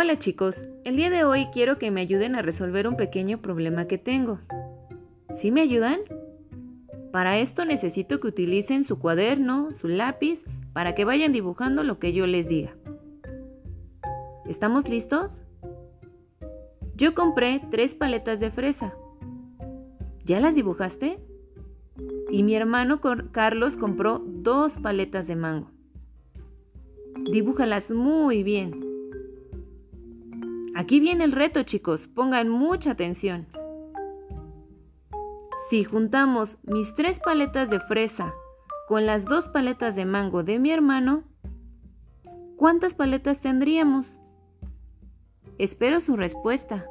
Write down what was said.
Hola chicos, el día de hoy quiero que me ayuden a resolver un pequeño problema que tengo. ¿Sí me ayudan? Para esto necesito que utilicen su cuaderno, su lápiz, para que vayan dibujando lo que yo les diga. ¿Estamos listos? Yo compré tres paletas de fresa. ¿Ya las dibujaste? Y mi hermano Carlos compró dos paletas de mango. Dibújalas muy bien. Aquí viene el reto, chicos, pongan mucha atención. Si juntamos mis tres paletas de fresa con las dos paletas de mango de mi hermano, ¿cuántas paletas tendríamos? Espero su respuesta.